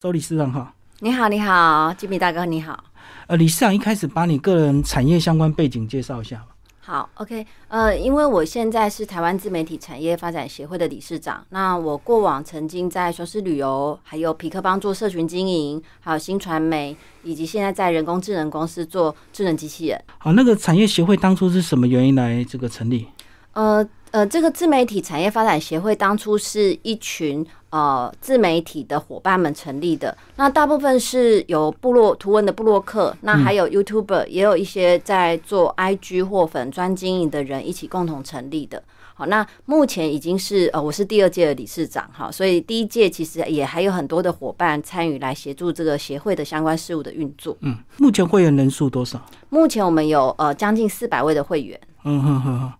周理事长好，你好，你好，吉米大哥你好。呃，理事长一开始把你个人产业相关背景介绍一下吧。好，OK，呃，因为我现在是台湾自媒体产业发展协会的理事长，那我过往曾经在雄狮旅游、还有皮克邦做社群经营，还有新传媒，以及现在在人工智能公司做智能机器人。好，那个产业协会当初是什么原因来这个成立？呃呃，这个自媒体产业发展协会当初是一群呃自媒体的伙伴们成立的。那大部分是有部落图文的部落客，那还有 YouTuber，也有一些在做 IG 或粉专经营的人一起共同成立的。好，那目前已经是呃，我是第二届的理事长哈，所以第一届其实也还有很多的伙伴参与来协助这个协会的相关事务的运作。嗯，目前会员人数多少？目前我们有呃将近四百位的会员。嗯哼哼哼。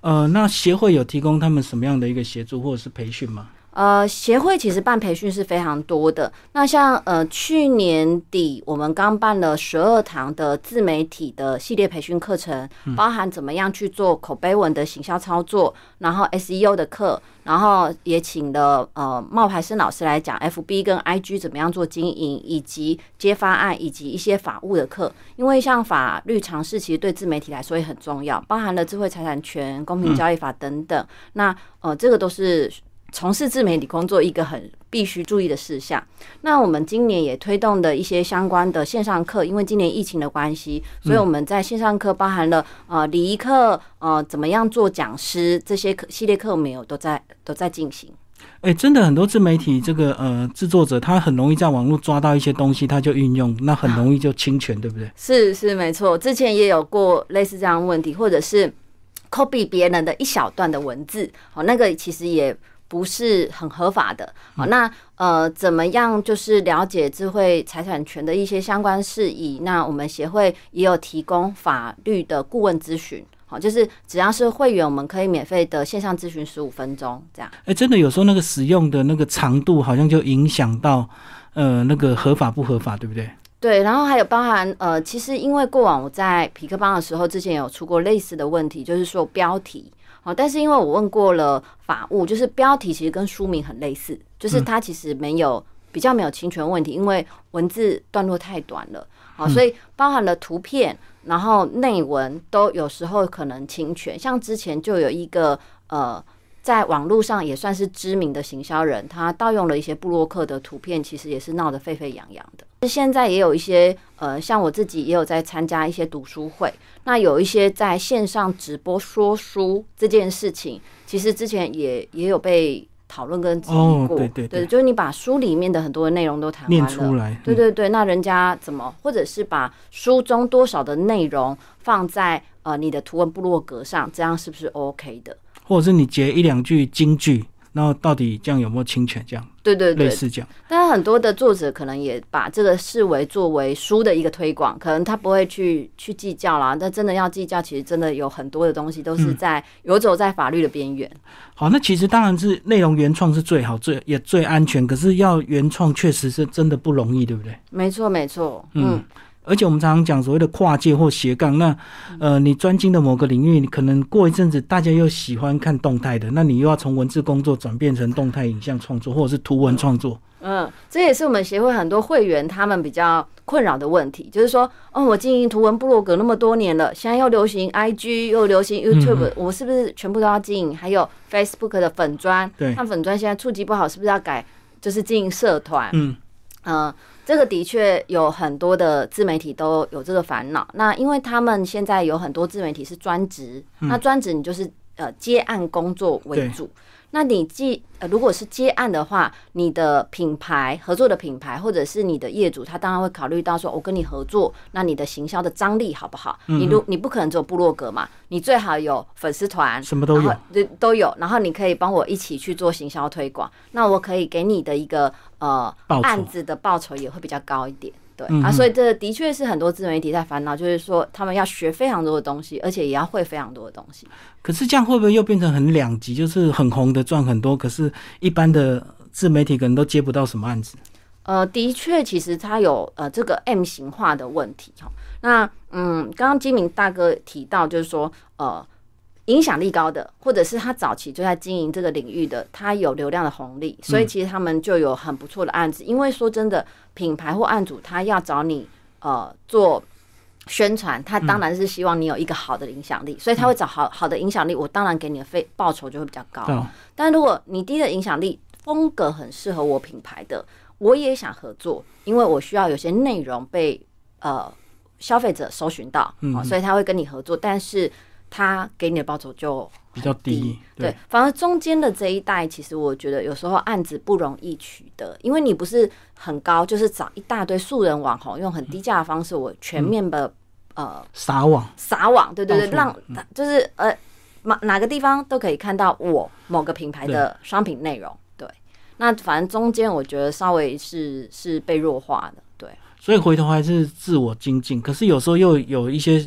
呃，那协会有提供他们什么样的一个协助或者是培训吗？呃，协会其实办培训是非常多的。那像呃去年底我们刚办了十二堂的自媒体的系列培训课程，包含怎么样去做口碑文的行销操作，然后 SEO 的课，然后也请了呃冒牌生老师来讲 FB 跟 IG 怎么样做经营，以及接发案，以及一些法务的课。因为像法律常识其实对自媒体来说也很重要，包含了智慧财产权、公平交易法等等。那呃这个都是。从事自媒体工作一个很必须注意的事项。那我们今年也推动的一些相关的线上课，因为今年疫情的关系，所以我们在线上课包含了呃礼仪课，呃怎么样做讲师这些课系列课，没有都在都在进行。哎，真的很多自媒体这个呃制作者，他很容易在网络抓到一些东西，他就运用，那很容易就侵权，对不对？是是没错，之前也有过类似这样问题，或者是 copy 别人的一小段的文字，哦，那个其实也。不是很合法的，好，那呃，怎么样就是了解智慧财产权的一些相关事宜？那我们协会也有提供法律的顾问咨询，好，就是只要是会员，我们可以免费的线上咨询十五分钟，这样。哎，真的有时候那个使用的那个长度，好像就影响到呃那个合法不合法，对不对？对，然后还有包含呃，其实因为过往我在皮克邦的时候，之前有出过类似的问题，就是说标题。哦，但是因为我问过了法务，就是标题其实跟书名很类似，就是它其实没有比较没有侵权问题，因为文字段落太短了，好，所以包含了图片，然后内文都有时候可能侵权。像之前就有一个呃，在网络上也算是知名的行销人，他盗用了一些布洛克的图片，其实也是闹得沸沸扬扬的。现在也有一些呃，像我自己也有在参加一些读书会，那有一些在线上直播说书这件事情，其实之前也也有被讨论跟质疑过。对对对，就是你把书里面的很多的内容都谈完了，对对对，那人家怎么，或者是把书中多少的内容放在呃你的图文部落格上，这样是不是 OK 的？或者是你截一两句金句？然后到底这样有没有侵权？这样对对对，类似这样。但很多的作者可能也把这个视为作为书的一个推广，可能他不会去去计较啦。但真的要计较，其实真的有很多的东西都是在游走在法律的边缘。好，那其实当然是内容原创是最好、最也最安全。可是要原创，确实是真的不容易，对不对？没错，没错。嗯。而且我们常常讲所谓的跨界或斜杠，那呃，你专精的某个领域，你可能过一阵子大家又喜欢看动态的，那你又要从文字工作转变成动态影像创作，或者是图文创作。嗯，这也是我们协会很多会员他们比较困扰的问题，就是说，哦，我经营图文部落格那么多年了，现在又流行 IG，又流行 YouTube，我是不是全部都要经营？还有 Facebook 的粉砖，对，那粉砖现在触及不好，是不是要改？就是经营社团？嗯嗯。这个的确有很多的自媒体都有这个烦恼。那因为他们现在有很多自媒体是专职，那专职你就是呃接案工作为主。那你既呃，如果是接案的话，你的品牌合作的品牌，或者是你的业主，他当然会考虑到说，我跟你合作，那你的行销的张力好不好？你如你不可能只有部落格嘛，你最好有粉丝团，什么都有，都都有。然后你可以帮我一起去做行销推广，那我可以给你的一个呃案子的报酬也会比较高一点。对啊，所以这的确是很多自媒体在烦恼，就是说他们要学非常多的东西，而且也要会非常多的东西。可是这样会不会又变成很两极？就是很红的赚很多，可是一般的自媒体可能都接不到什么案子。呃，的确，其实它有呃这个 M 型化的问题哈。那嗯，刚刚金明大哥提到，就是说呃。影响力高的，或者是他早期就在经营这个领域的，他有流量的红利，所以其实他们就有很不错的案子。因为说真的，品牌或案主他要找你呃做宣传，他当然是希望你有一个好的影响力，所以他会找好好的影响力，我当然给你的费报酬就会比较高。但如果你低的影响力，风格很适合我品牌的，我也想合作，因为我需要有些内容被呃消费者搜寻到，所以他会跟你合作，但是。他给你的报酬就比较低，对，反而中间的这一代，其实我觉得有时候案子不容易取得，因为你不是很高，就是找一大堆素人网红，用很低价的方式，我全面的呃撒网。撒网，对对对，让就是呃哪哪个地方都可以看到我某个品牌的商品内容，对，那反正中间我觉得稍微是是被弱化的，对，所以回头还是自我精进，可是有时候又有一些。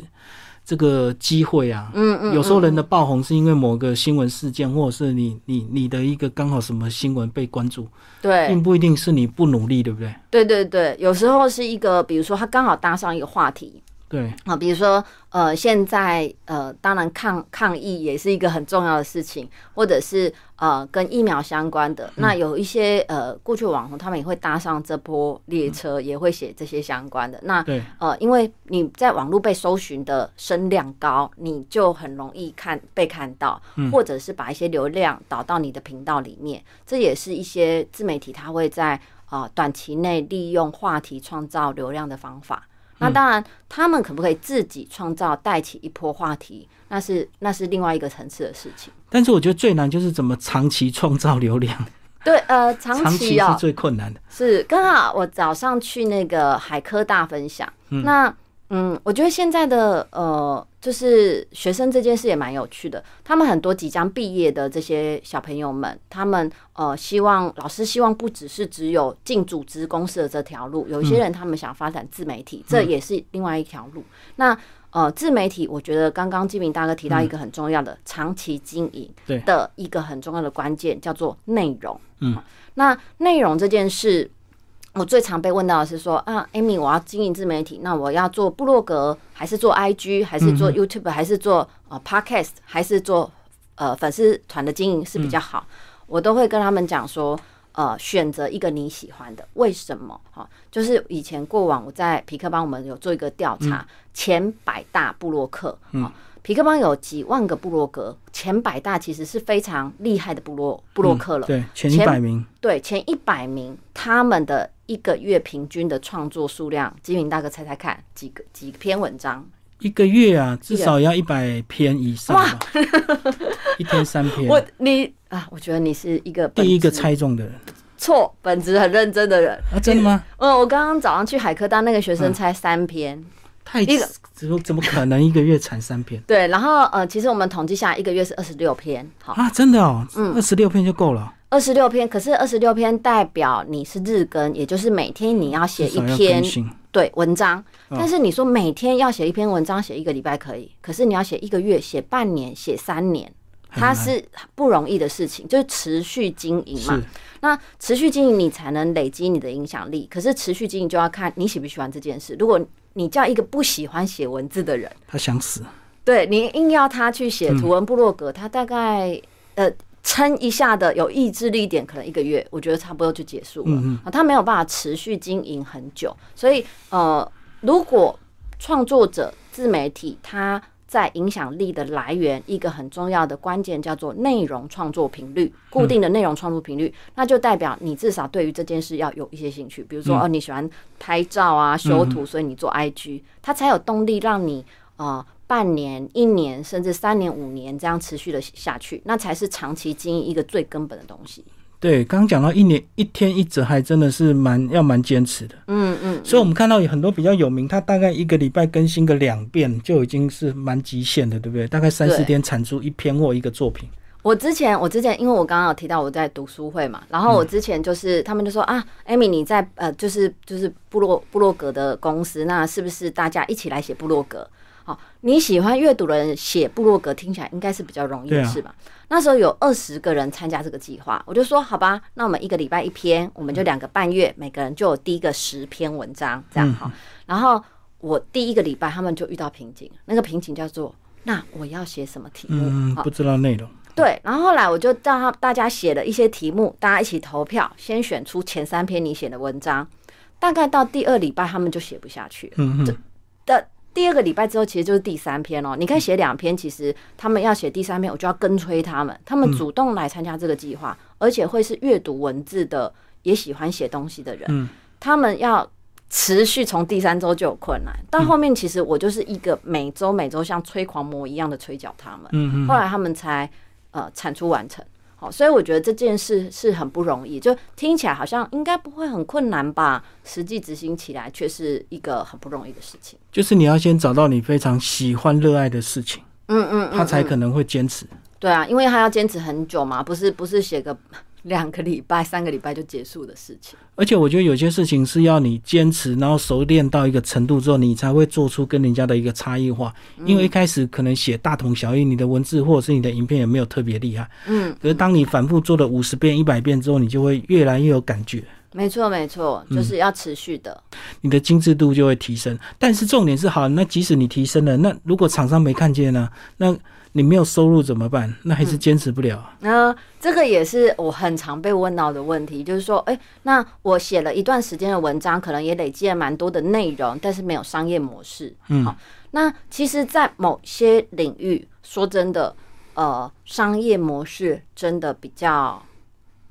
这个机会啊，嗯嗯，有时候人的爆红是因为某个新闻事件，或者是你你你的一个刚好什么新闻被关注，对，并不一定是你不努力，对不对？对对对，有时候是一个，比如说他刚好搭上一个话题。对啊，比如说呃，现在呃，当然抗抗疫也是一个很重要的事情，或者是呃，跟疫苗相关的。那有一些呃，过去网红他们也会搭上这波列车，也会写这些相关的。那呃，因为你在网络被搜寻的声量高，你就很容易看被看到，或者是把一些流量导到你的频道里面。这也是一些自媒体他会在啊短期内利用话题创造流量的方法。那当然，他们可不可以自己创造带起一波话题？那是那是另外一个层次的事情。但是我觉得最难就是怎么长期创造流量。对，呃，长期是最困难的。是刚好我早上去那个海科大分享，那。嗯，我觉得现在的呃，就是学生这件事也蛮有趣的。他们很多即将毕业的这些小朋友们，他们呃，希望老师希望不只是只有进组织公司的这条路，有一些人他们想发展自媒体，这也是另外一条路。那呃，自媒体，我觉得刚刚金明大哥提到一个很重要的长期经营的一个很重要的关键，叫做内容。嗯，那内容这件事。我最常被问到的是说啊，Amy，我要经营自媒体，那我要做部落格，还是做 IG，还是做 YouTube，还是做呃 Podcast，还是做呃粉丝团的经营是比较好？我都会跟他们讲说，呃，选择一个你喜欢的，为什么？哈，就是以前过往我在皮克帮我们有做一个调查，前百大部落客啊。皮克邦有几万个部落格，前百大其实是非常厉害的部落部落客了。对，前一百名。对，前一百名，他们的一个月平均的创作数量，吉明大哥猜猜看，几个几篇文章？一个月啊，至少要一百篇以上。哇，一天三篇。我你啊，我觉得你是一个第一个猜中的人。错，本质很认真的人啊，真的吗？嗯，我刚刚早上去海科大，那个学生猜三篇。太怎么怎么可能一个月产三篇？对，然后呃，其实我们统计下来，一个月是二十六篇。好啊，真的哦，嗯，二十六篇就够了。二十六篇，可是二十六篇代表你是日更，也就是每天你要写一篇对文章。但是你说每天要写一篇文章，写一个礼拜可以，可是你要写一个月、写半年、写三年，它是不容易的事情，就是持续经营嘛。那持续经营，你才能累积你的影响力。可是持续经营就要看你喜不喜欢这件事。如果你叫一个不喜欢写文字的人，他想死。对你硬要他去写图文部落格，他大概呃撑一下的有意志力一点，可能一个月，我觉得差不多就结束了。啊，他没有办法持续经营很久。所以呃，如果创作者自媒体他。在影响力的来源，一个很重要的关键叫做内容创作频率，固定的内容创作频率，那就代表你至少对于这件事要有一些兴趣。比如说，哦，你喜欢拍照啊、修图，所以你做 IG，它才有动力让你呃半年、一年，甚至三年、五年这样持续的下去，那才是长期经营一个最根本的东西。对，刚刚讲到一年一天一折，还真的是蛮要蛮坚持的。嗯嗯，所以我们看到有很多比较有名，他大概一个礼拜更新个两遍，就已经是蛮极限的，对不对？大概三四天产出一篇或一个作品。我之前我之前，因为我刚刚有提到我在读书会嘛，然后我之前就是他们就说啊，艾米你在呃就是就是部落部落格的公司，那是不是大家一起来写部落格？好，你喜欢阅读的人写部落格，听起来应该是比较容易的事吧？那时候有二十个人参加这个计划，我就说好吧，那我们一个礼拜一篇，我们就两个半月，每个人就有第一个十篇文章，这样哈。然后我第一个礼拜他们就遇到瓶颈，那个瓶颈叫做那我要写什么题目？嗯，不知道内容。对，然后后来我就让他大家写了一些题目，大家一起投票，先选出前三篇你写的文章。大概到第二礼拜，他们就写不下去了。嗯第二个礼拜之后，其实就是第三篇哦。你可以写两篇，其实他们要写第三篇，我就要跟催他们，他们主动来参加这个计划，而且会是阅读文字的，也喜欢写东西的人。嗯，他们要持续从第三周就有困难，到后面其实我就是一个每周每周像催狂魔一样的催缴他们。嗯嗯，后来他们才呃产出完成。好，所以我觉得这件事是很不容易，就听起来好像应该不会很困难吧，实际执行起来却是一个很不容易的事情。就是你要先找到你非常喜欢、热爱的事情，嗯嗯嗯，嗯他才可能会坚持。对啊，因为他要坚持很久嘛，不是不是写个两个礼拜、三个礼拜就结束的事情。而且我觉得有些事情是要你坚持，然后熟练到一个程度之后，你才会做出跟人家的一个差异化。因为一开始可能写大同小异，你的文字或者是你的影片也没有特别厉害。嗯，可是当你反复做了五十遍、一百遍之后，你就会越来越有感觉，没错没错，就是要持续的。你的精致度就会提升。但是重点是，好，那即使你提升了，那如果厂商没看见呢？那你没有收入怎么办？那还是坚持不了啊。那这个也是我很常被问到的问题，就是说，哎、那我写了一段时间的文章，可能也累积了蛮多的内容，但是没有商业模式。嗯好，那其实，在某些领域，说真的，呃，商业模式真的比较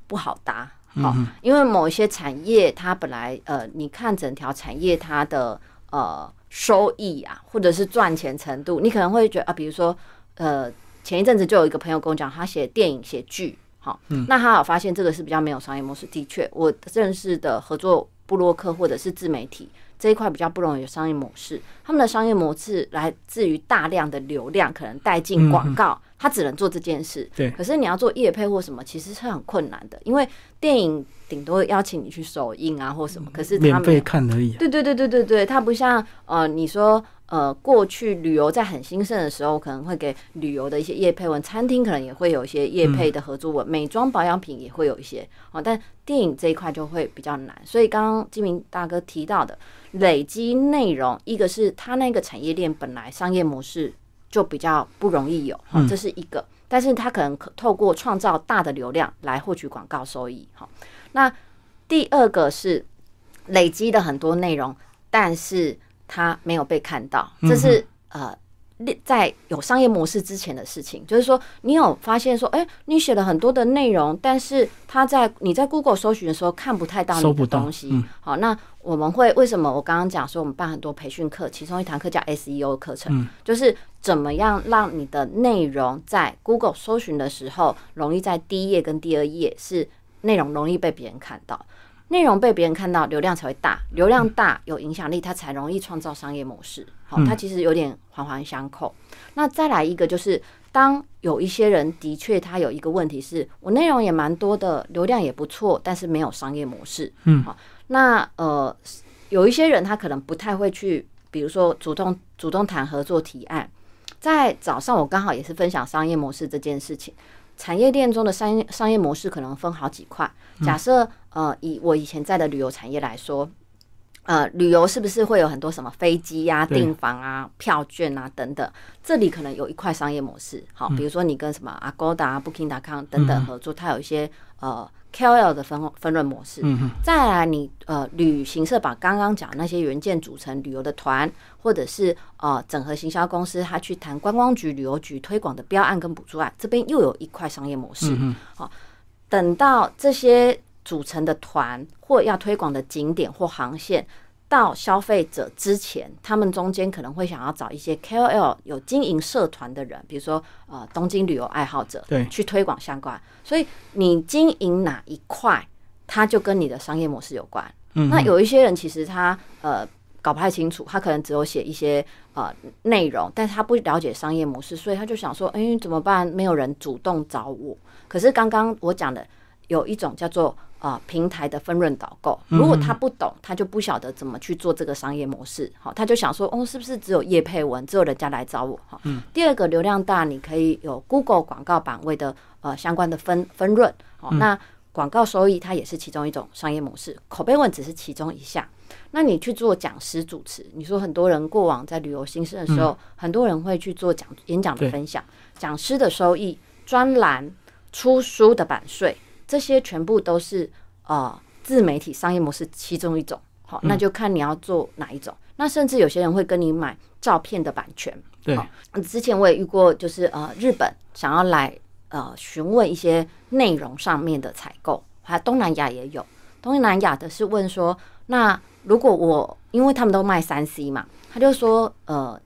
不好搭。好，因为某一些产业，它本来呃，你看整条产业它的呃收益啊，或者是赚钱程度，你可能会觉得啊，比如说呃，前一阵子就有一个朋友跟我讲，他写电影、写剧，好，那他有发现这个是比较没有商业模式。的确，我认识的合作部落客或者是自媒体这一块比较不容易有商业模式，他们的商业模式来自于大量的流量，可能带进广告，他只能做这件事。对可是你要做业配或什么，其实是很困难的，因为电影顶多邀请你去首映啊或什么，可是他免费没有看而已啊。对对对对对对，它不像呃，你说呃，过去旅游在很兴盛的时候，可能会给旅游的一些业配文，餐厅可能也会有一些业配的合作文，美妆保养品也会有一些哦，但电影这一块就会比较难。所以刚刚金明大哥提到的累积内容，一个是他那个产业链本来商业模式就比较不容易有，哈、这是一个。但是他可能可透过创造大的流量来获取广告收益，哈。那第二个是累积的很多内容，但是它没有被看到，这是呃。在有商业模式之前的事情，就是说，你有发现说，哎、你写了很多的内容，但是他在你在 Google 搜寻的时候看不太到你的东西。嗯好，那我们会为什么？我刚刚讲说，我们办很多培训课，其中一堂课叫 SEO 课程，就是怎么样让你的内容在 Google 搜寻的时候，容易在第一页跟第二页是内容容易被别人看到。内容被别人看到，流量才会大，流量大有影响力，它才容易创造商业模式。好，它其实有点环环相扣。那再来一个就是，当有一些人的确他有一个问题是，我内容也蛮多的，流量也不错，但是没有商业模式。嗯，好，那呃，有一些人他可能不太会去，比如说主动主动谈合作提案。在早上我刚好也是分享商业模式这件事情。产业链中的商业商业模式可能分好几块。假设呃，以我以前在的旅游产业来说，呃，旅游是不是会有很多什么飞机呀、对订房啊、票券啊等等？这里可能有一块商业模式。好，比如说你跟什么 Agoda 啊、Booking.com 等等合作，它有一些呃 KOL 的分分润模式。再来你，呃旅行社把刚刚讲那些元件组成旅游的团，或者是呃整合行销公司，他去谈观光局、旅游局推广的标案跟补助案，这边又有一块商业模式。好、等到这些组成的团或要推广的景点或航线。到消费者之前，他们中间可能会想要找一些 KOL 有经营社团的人，比如说呃东京旅游爱好者，对去推广相关。所以你经营哪一块，它就跟你的商业模式有关。嗯那有一些人其实他呃搞不太清楚，他可能只有写一些呃内容，但是他不了解商业模式，所以他就想说，哎、怎么办？没有人主动找我。可是刚刚我讲的有一种叫做呃平台的分润导购，如果他不懂，他就不晓得怎么去做这个商业模式，好，他就想说，哦，是不是只有叶佩文，只有人家来找我？哈，第二个流量大，你可以有 Google 广告版位的呃相关的分分润，好，那。广告收益它也是其中一种商业模式，口碑文只是其中一项。那你去做讲师主持，你说很多人过往在旅游新生的时候，很多人会去做讲演讲的分享，讲师的收益、专栏、出书的版税，这些全部都是呃自媒体商业模式其中一种。好，那就看你要做哪一种。那甚至有些人会跟你买照片的版权。对，之前我也遇过，就是呃日本想要来呃询问一些内容上面的采购，还有东南亚也有。东南亚的是问说，那如果我因为他们都卖三 C 嘛，他就说呃，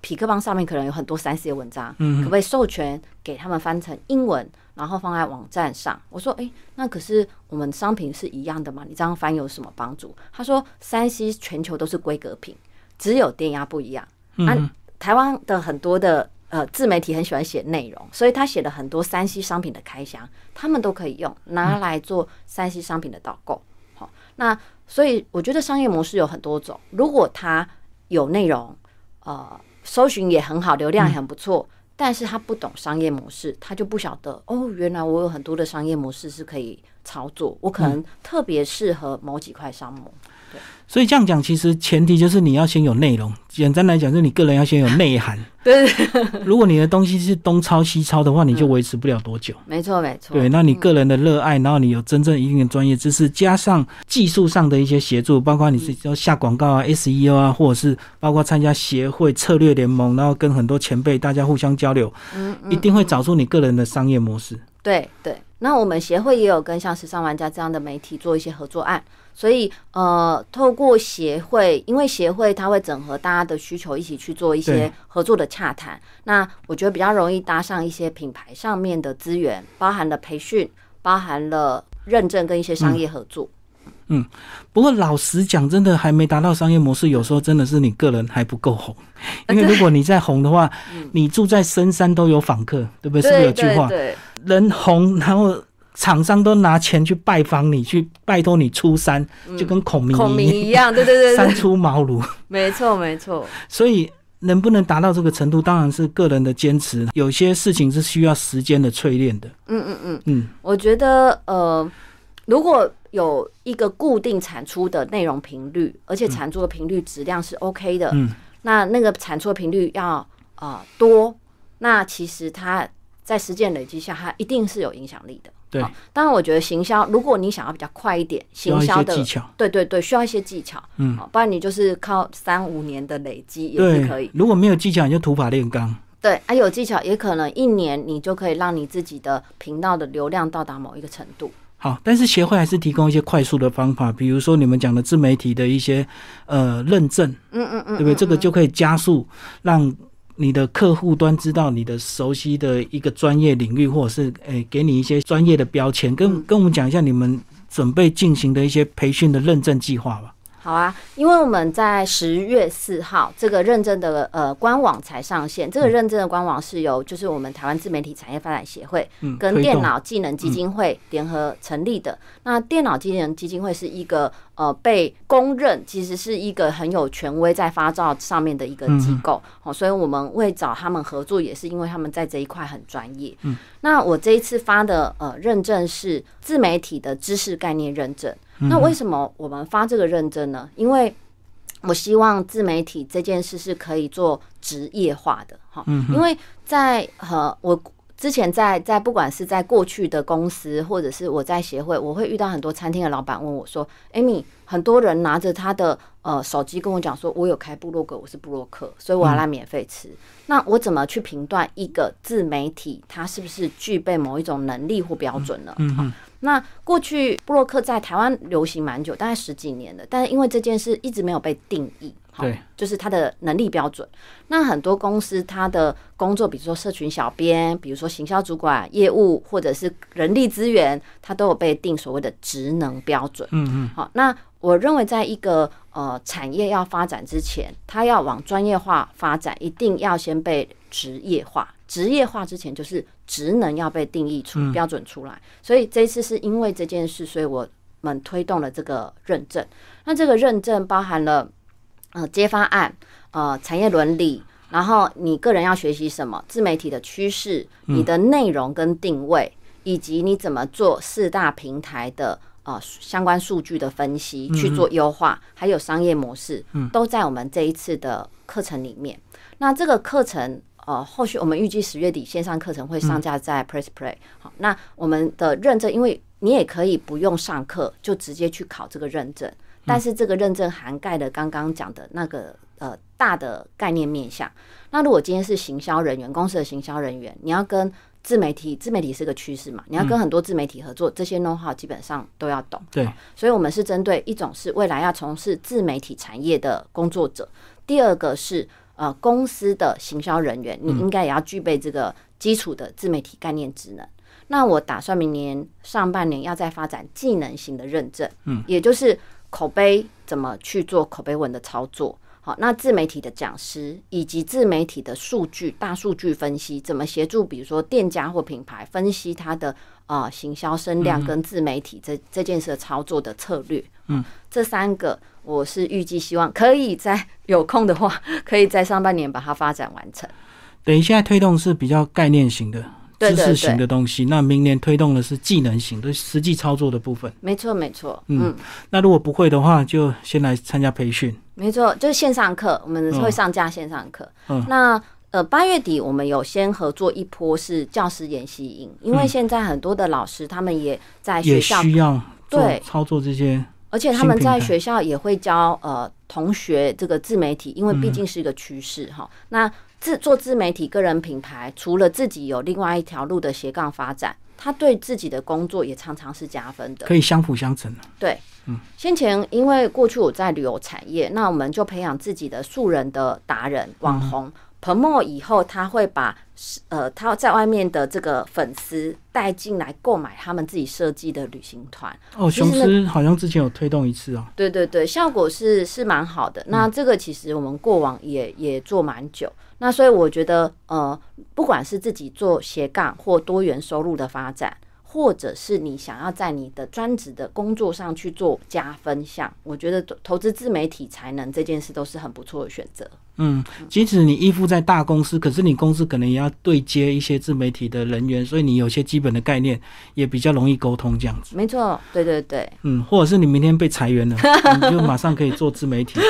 匹克邦上面可能有很多三 C 的文章，可不可以授权给他们翻成英文，然后放在网站上？我说，哎，那可是我们商品是一样的嘛？你这样翻有什么帮助？他说，山西全球都是规格品，只有电压不一样。啊，台湾的很多的呃自媒体很喜欢写内容，所以他写了很多山西商品的开箱，他们都可以用拿来做山西商品的导购。好，那。所以我觉得商业模式有很多种。如果它有内容，呃，搜寻也很好，流量也很不错，但是他不懂商业模式，他就不晓得哦，原来我有很多的商业模式是可以操作，我可能特别适合某几块商模。所以这样讲，其实前提就是你要先有内容。简单来讲，就是你个人要先有内涵。对。如果你的东西是东抄西抄的话，你就维持不了多久。没错，没错。对，那你个人的热爱，然后你有真正一定的专业知识，加上技术上的一些协助，包括你是要下广告啊、SEO 啊，或者是包括参加协会策略联盟，然后跟很多前辈大家互相交流，嗯，一定会找出你个人的商业模式。对对。那我们协会也有跟像时尚玩家这样的媒体做一些合作案。所以，呃，透过协会，因为协会它会整合大家的需求，一起去做一些合作的洽谈。那我觉得比较容易搭上一些品牌上面的资源，包含了培训，包含了认证跟一些商业合作。嗯，不过老实讲，真的还没达到商业模式，有时候真的是你个人还不够红。因为如果你再红的话，你住在深山都有访客，对不对？是不是有句话？人红，然后。厂商都拿钱去拜访你，去拜托你出山，就跟孔明孔明一样，对对对，三出茅庐，没错没错。所以能不能达到这个程度，当然是个人的坚持。有些事情是需要时间的淬炼的。嗯嗯嗯嗯，我觉得呃，如果有一个固定产出的内容频率，而且产出的频率质量是 OK 的，嗯，那那个产出的频率要啊多，那其实它在实践累积下，它一定是有影响力的。对，当然，我觉得行销，如果你想要比较快一点，行销的技巧，对对对，需要一些技巧，嗯，不然你就是靠三五年的累积也是可以。如果没有技巧，你就土法炼钢。对，啊，有技巧也可能一年你就可以让你自己的频道的流量到达某一个程度。好，但是协会还是提供一些快速的方法，比如说你们讲的自媒体的一些呃认证，嗯嗯嗯，对不对？这个就可以加速让。你的客户端知道你的熟悉的一个专业领域，或者是诶，给你一些专业的标签，跟跟我们讲一下你们准备进行的一些培训的认证计划吧。好啊，因为我们在十月四号这个认证的呃官网才上线。这个认证的官网是由就是我们台湾自媒体产业发展协会跟电脑技能基金会联合成立的。那电脑技能基金会是一个呃被公认其实是一个很有权威在发照上面的一个机构哦，所以我们会找他们合作，也是因为他们在这一块很专业。嗯，那我这一次发的呃认证是自媒体的知识概念认证。那为什么我们发这个认证呢？因为我希望自媒体这件事是可以做职业化的，哈，因为在和我之前在在不管是在过去的公司，或者是我在协会，我会遇到很多餐厅的老板问我说：“Amy，很多人拿着他的呃手机跟我讲说，我有开部落格，我是部落客，所以我要来免费吃。那我怎么去评断一个自媒体它是不是具备某一种能力或标准呢？”嗯。那过去布洛克在台湾流行蛮久，大概十几年了，但是因为这件事一直没有被定义，对，就是他的能力标准。那很多公司他的工作，比如说社群小编，比如说行销主管、业务或者是人力资源，他都有被定所谓的职能标准。嗯嗯。好，那我认为在一个呃产业要发展之前，它要往专业化发展，一定要先被职业化。职业化之前，就是职能要被定义出标准出来。所以这一次是因为这件事，所以我们推动了这个认证。那这个认证包含了呃揭发案、呃产业伦理，然后你个人要学习什么，自媒体的趋势，你的内容跟定位，以及你怎么做四大平台的呃相关数据的分析去做优化，还有商业模式，都在我们这一次的课程里面。那这个课程。呃，后续我们预计十月底线上课程会上架在 Press Play。好，那我们的认证，因为你也可以不用上课就直接去考这个认证，但是这个认证涵盖了刚刚讲的那个呃大的概念面向。那如果今天是行销人员，公司的行销人员，你要跟自媒体，自媒体是个趋势嘛，你要跟很多自媒体合作，这些 know how 基本上都要懂。对，所以我们是针对一种是未来要从事自媒体产业的工作者，第二个是。呃，公司的行销人员，你应该也要具备这个基础的自媒体概念职能。那我打算明年上半年要再发展技能型的认证，嗯，也就是口碑怎么去做口碑文的操作。好，那自媒体的讲师以及自媒体的数据大数据分析，怎么协助比如说店家或品牌分析它的啊行销声量跟自媒体这这件事的操作的策略。嗯，这三个。我是预计希望可以在有空的话，可以在上半年把它发展完成。等于现在推动是比较概念型的、知识型的东西，那明年推动的是技能型的、实际操作的部分。没错，没错。嗯，那如果不会的话，就先来参加培训。没错，就是线上课，我们会上架线上课。嗯，那呃，八月底我们有先合作一波是教师研习营，因为现在很多的老师他们也在学校需要对操作这些。而且他们在学校也会教呃同学这个自媒体，因为毕竟是一个趋势哈。那自做自媒体个人品牌，除了自己有另外一条路的斜杠发展，他对自己的工作也常常是加分的，可以相辅相成的。对，嗯，先前因为过去我在旅游产业，那我们就培养自己的素人的达人网红。彭墨以后，他会把呃他在外面的这个粉丝带进来购买他们自己设计的旅行团。哦，雄狮好像之前有推动一次啊。对对对，效果是是蛮好的。那这个其实我们过往也也做蛮久。那所以我觉得，呃，不管是自己做斜杠或多元收入的发展。或者是你想要在你的专职的工作上去做加分项，我觉得投资自媒体才能这件事都是很不错的选择。嗯，即使你依附在大公司，可是你公司可能也要对接一些自媒体的人员，所以你有些基本的概念也比较容易沟通这样子。没错，对对对。嗯，或者是你明天被裁员了，你就马上可以做自媒体。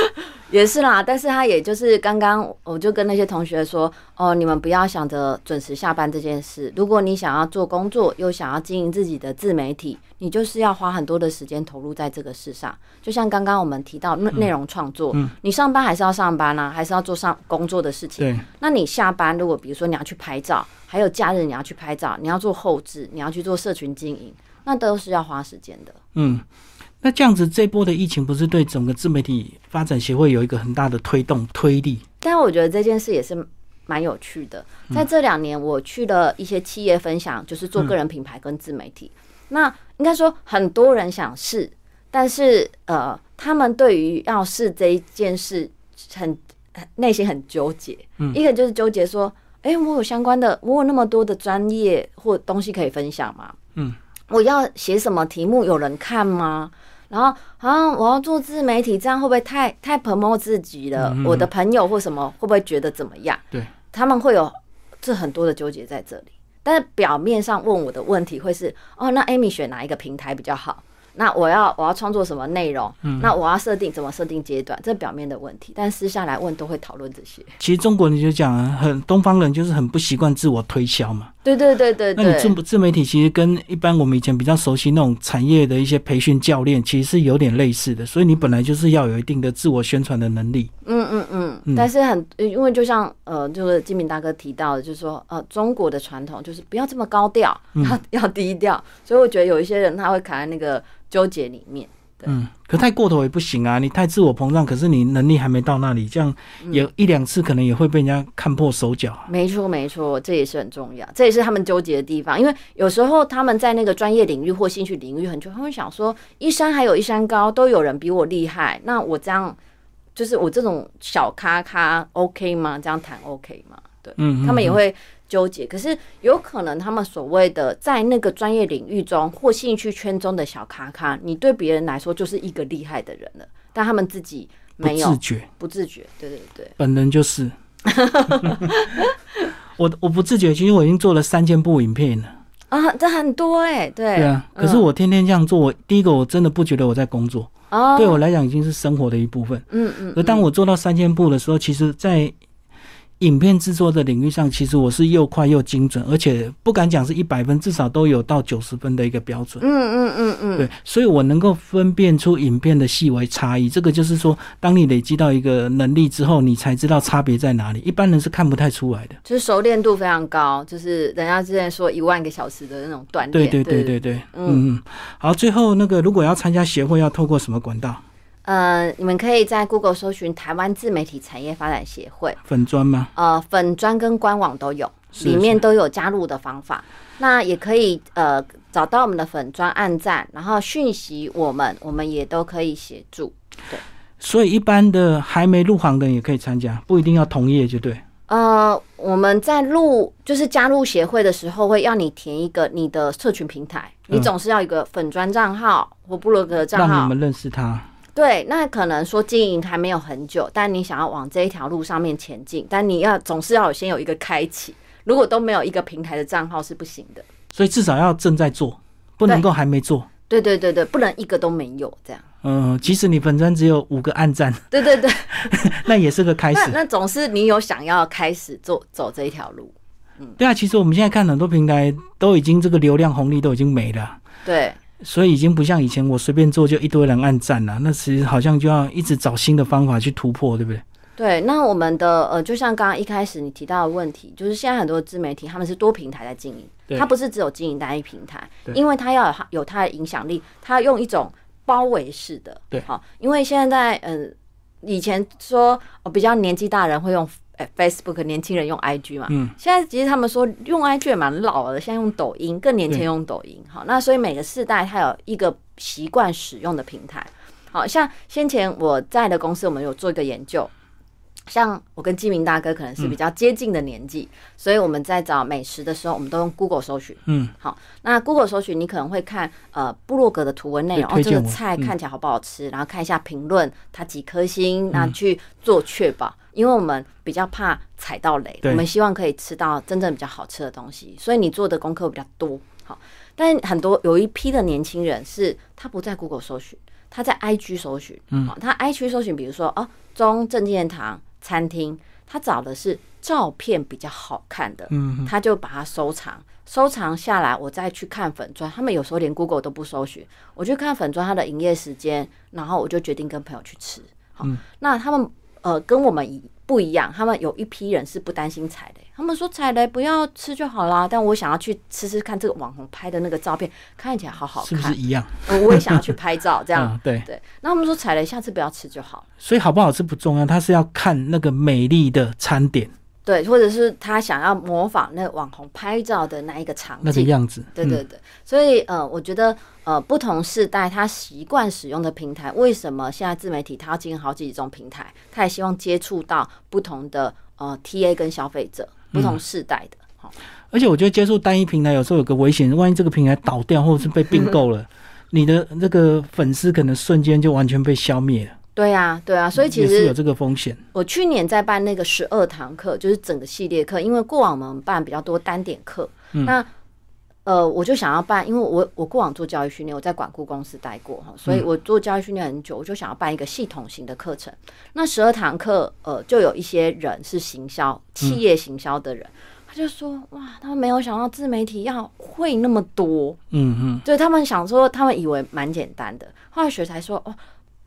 也是啦，但是他也就是刚刚，我就跟那些同学说，哦，你们不要想着准时下班这件事。如果你想要做工作，又想要经营自己的自媒体，你就是要花很多的时间投入在这个事上。就像刚刚我们提到内内容创作，你上班还是要上班啊，还是要做上工作的事情。那你下班，如果比如说你要去拍照，还有假日你要去拍照，你要做后置，你要去做社群经营，那都是要花时间的。嗯。那这样子，这波的疫情不是对整个自媒体发展协会有一个很大的推动推力？但我觉得这件事也是蛮有趣的。在这两年，我去了一些企业分享，就是做个人品牌跟自媒体。那应该说，很多人想试，但是呃，他们对于要试这一件事，很内心很纠结。嗯，一个就是纠结说，哎，我有相关的，我有那么多的专业或东西可以分享吗？嗯，我要写什么题目，有人看吗？然后，好像我要做自媒体，这样会不会太太 promote 自己了？我的朋友或什么会不会觉得怎么样？对，他们会有这很多的纠结在这里。但是表面上问我的问题会是：哦，那 Amy 选哪一个平台比较好？那我要我要创作什么内容？嗯那我要设定怎么设定阶段？这表面的问题，但私下来问都会讨论这些。其实中国人就讲，很东方人就是很不习惯自我推销嘛。对对对对。那你自自媒体其实跟一般我们以前比较熟悉那种产业的一些培训教练，其实是有点类似的。所以你本来就是要有一定的自我宣传的能力。嗯嗯嗯。但是很因为就像呃，就是金明大哥提到的，就是说呃，中国的传统就是不要这么高调，要要低调。所以我觉得有一些人他会卡在那个。纠结里面，嗯，可太过头也不行啊！你太自我膨胀，可是你能力还没到那里，这样有一两次可能也会被人家看破手脚。没错，没错，这也是很重要，这也是他们纠结的地方。因为有时候他们在那个专业领域或兴趣领域很久，他们想说一山还有一山高，都有人比我厉害，那我这样就是我这种小咖咖 OK 吗？这样谈 OK 吗？对，嗯，他们也会。纠结，可是有可能他们所谓的在那个专业领域中或兴趣圈中的小咖咖，你对别人来说就是一个厉害的人了，但他们自己没有自觉，不自觉，对对对，本人就是，我我不自觉，其实我已经做了三千部影片了，啊，这很多哎、对。对啊，可是我天天这样做，我第一个我真的不觉得我在工作，哦，对我来讲已经是生活的一部分。嗯嗯，而当我做到三千部的时候，其实，在影片制作的领域上，其实我是又快又精准，而且不敢讲是一百分，至少都有到九十分的一个标准。嗯嗯嗯嗯，对，所以我能够分辨出影片的细微差异。这个就是说，当你累积到一个能力之后，你才知道差别在哪里。一般人是看不太出来的。就是熟练度非常高，就是人家之前说一万个小时的那种锻炼。对对对对对，嗯嗯。好，最后那个如果要参加协会，要透过什么管道？呃，你们可以在 Google 搜寻台湾自媒体产业发展协会，粉砖吗？呃，粉砖跟官网都有，是里面都有加入的方法。那也可以呃找到我们的粉砖按赞，然后讯息我们，我们也都可以协助。对所以一般的还没入行的人也可以参加，不一定要同业就对。呃，我们在入就是加入协会的时候，会要你填一个你的社群平台，你嗯总是要一个粉砖账号或部落格账号。让你们认识他。对，那可能说经营还没有很久，但你想要往这一条路上面前进，但你要总是要有先有一个开启。如果都没有一个平台的账号是不行的。所以至少要正在做，不能够还没做。对对对对，不能一个都没有这样。嗯、即使你本身只有五个暗赞，对对对，那也是个开始。那总是你有想要开始做走这一条路。嗯对啊，其实我们现在看很多平台都已经这个流量红利都已经没了，对，所以已经不像以前我随便做就一堆人按赞了。那其实好像就要一直找新的方法去突破，对不对？对，那我们的呃，就像刚刚一开始你提到的问题，就是现在很多自媒体他们是多平台在经营，对它不是只有经营单一平台，因为它要有它有它的影响力，它用一种包围式的，对好，因为现在呃，以前说哦比较年纪大的人会用。呃 Facebook 年轻人用 IG 嘛，嗯，现在其实他们说用 IG 也蛮老的，现在用抖音，更年轻人用抖音。好，那所以每个世代它有一个习惯使用的平台。好像先前我在的公司，我们有做一个研究，像我跟基明大哥可能是比较接近的年纪，所以我们在找美食的时候，我们都用 Google 搜寻。嗯，好，那 Google 搜寻你可能会看呃部落格的图文内容，哦，这个菜看起来好不好吃，然后看一下评论，它几颗星，那去做确保。因为我们比较怕踩到雷，我们希望可以吃到真正比较好吃的东西，所以你做的功课比较多。好，但很多有一批的年轻人是他不在 Google 搜寻，他在 IG 搜寻。嗯，好他 IG 搜寻，比如说哦，中正纪念堂餐厅，他找的是照片比较好看的，嗯，他就把它收藏。收藏下来，我再去看粉砖。他们有时候连 Google 都不搜寻，我去看粉砖它的营业时间，然后我就决定跟朋友去吃。好，那他们呃跟我们一不一样，他们有一批人是不担心踩雷，他们说踩雷不要吃就好啦。但我想要去吃吃看这个网红拍的那个照片，看起来好好看是不是，一样？呃我也想要去拍照，这样、嗯，对。对。那他们说踩雷下次不要吃就好。所以好不好吃不重要，他是要看那个美丽的餐点对，或者是他想要模仿那个网红拍照的那一个场景那个景，样子。嗯对对对，所以呃，我觉得呃，不同世代他习惯使用的平台，为什么现在自媒体他要经营好几种平台？他也希望接触到不同的呃 TA 跟消费者，不嗯同世代的。好、而且我觉得接触单一平台有时候有个危险，万一这个平台倒掉或者是被并购了，你的那个粉丝可能瞬间就完全被消灭了。对啊，对啊，所以其实是有这个风险。我去年在办那个十二堂课，就是整个系列课，因为过往我们办比较多单点课，嗯那呃，我就想要办，因为我我过往做教育训练，我在管顾公司待过哈，所以我做教育训练很久，我就想要办一个系统型的课程。那十二堂课，呃，就有一些人是行销、企业行销的人，他就说哇，他们没有想到自媒体要会那么多，嗯嗯，对他们想说，他们以为蛮简单的，后来学才说哦，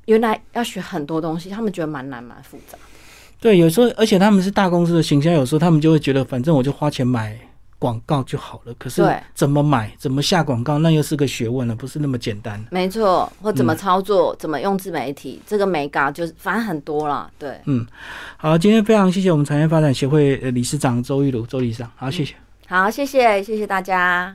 原来要学很多东西，他们觉得蛮难蛮复杂。对，有时候而且他们是大公司的行销，有时候他们就会觉得，反正我就花钱买广告就好了。可是怎么买、怎么下广告，那又是个学问了，不是那么简单。没错，或嗯怎么操作，怎么用自媒体，这个美感就是反正很多了。对，嗯好，今天非常谢谢我们产业发展协会呃理事长周玉如周理事长，好，谢谢。好，谢谢，谢谢大家。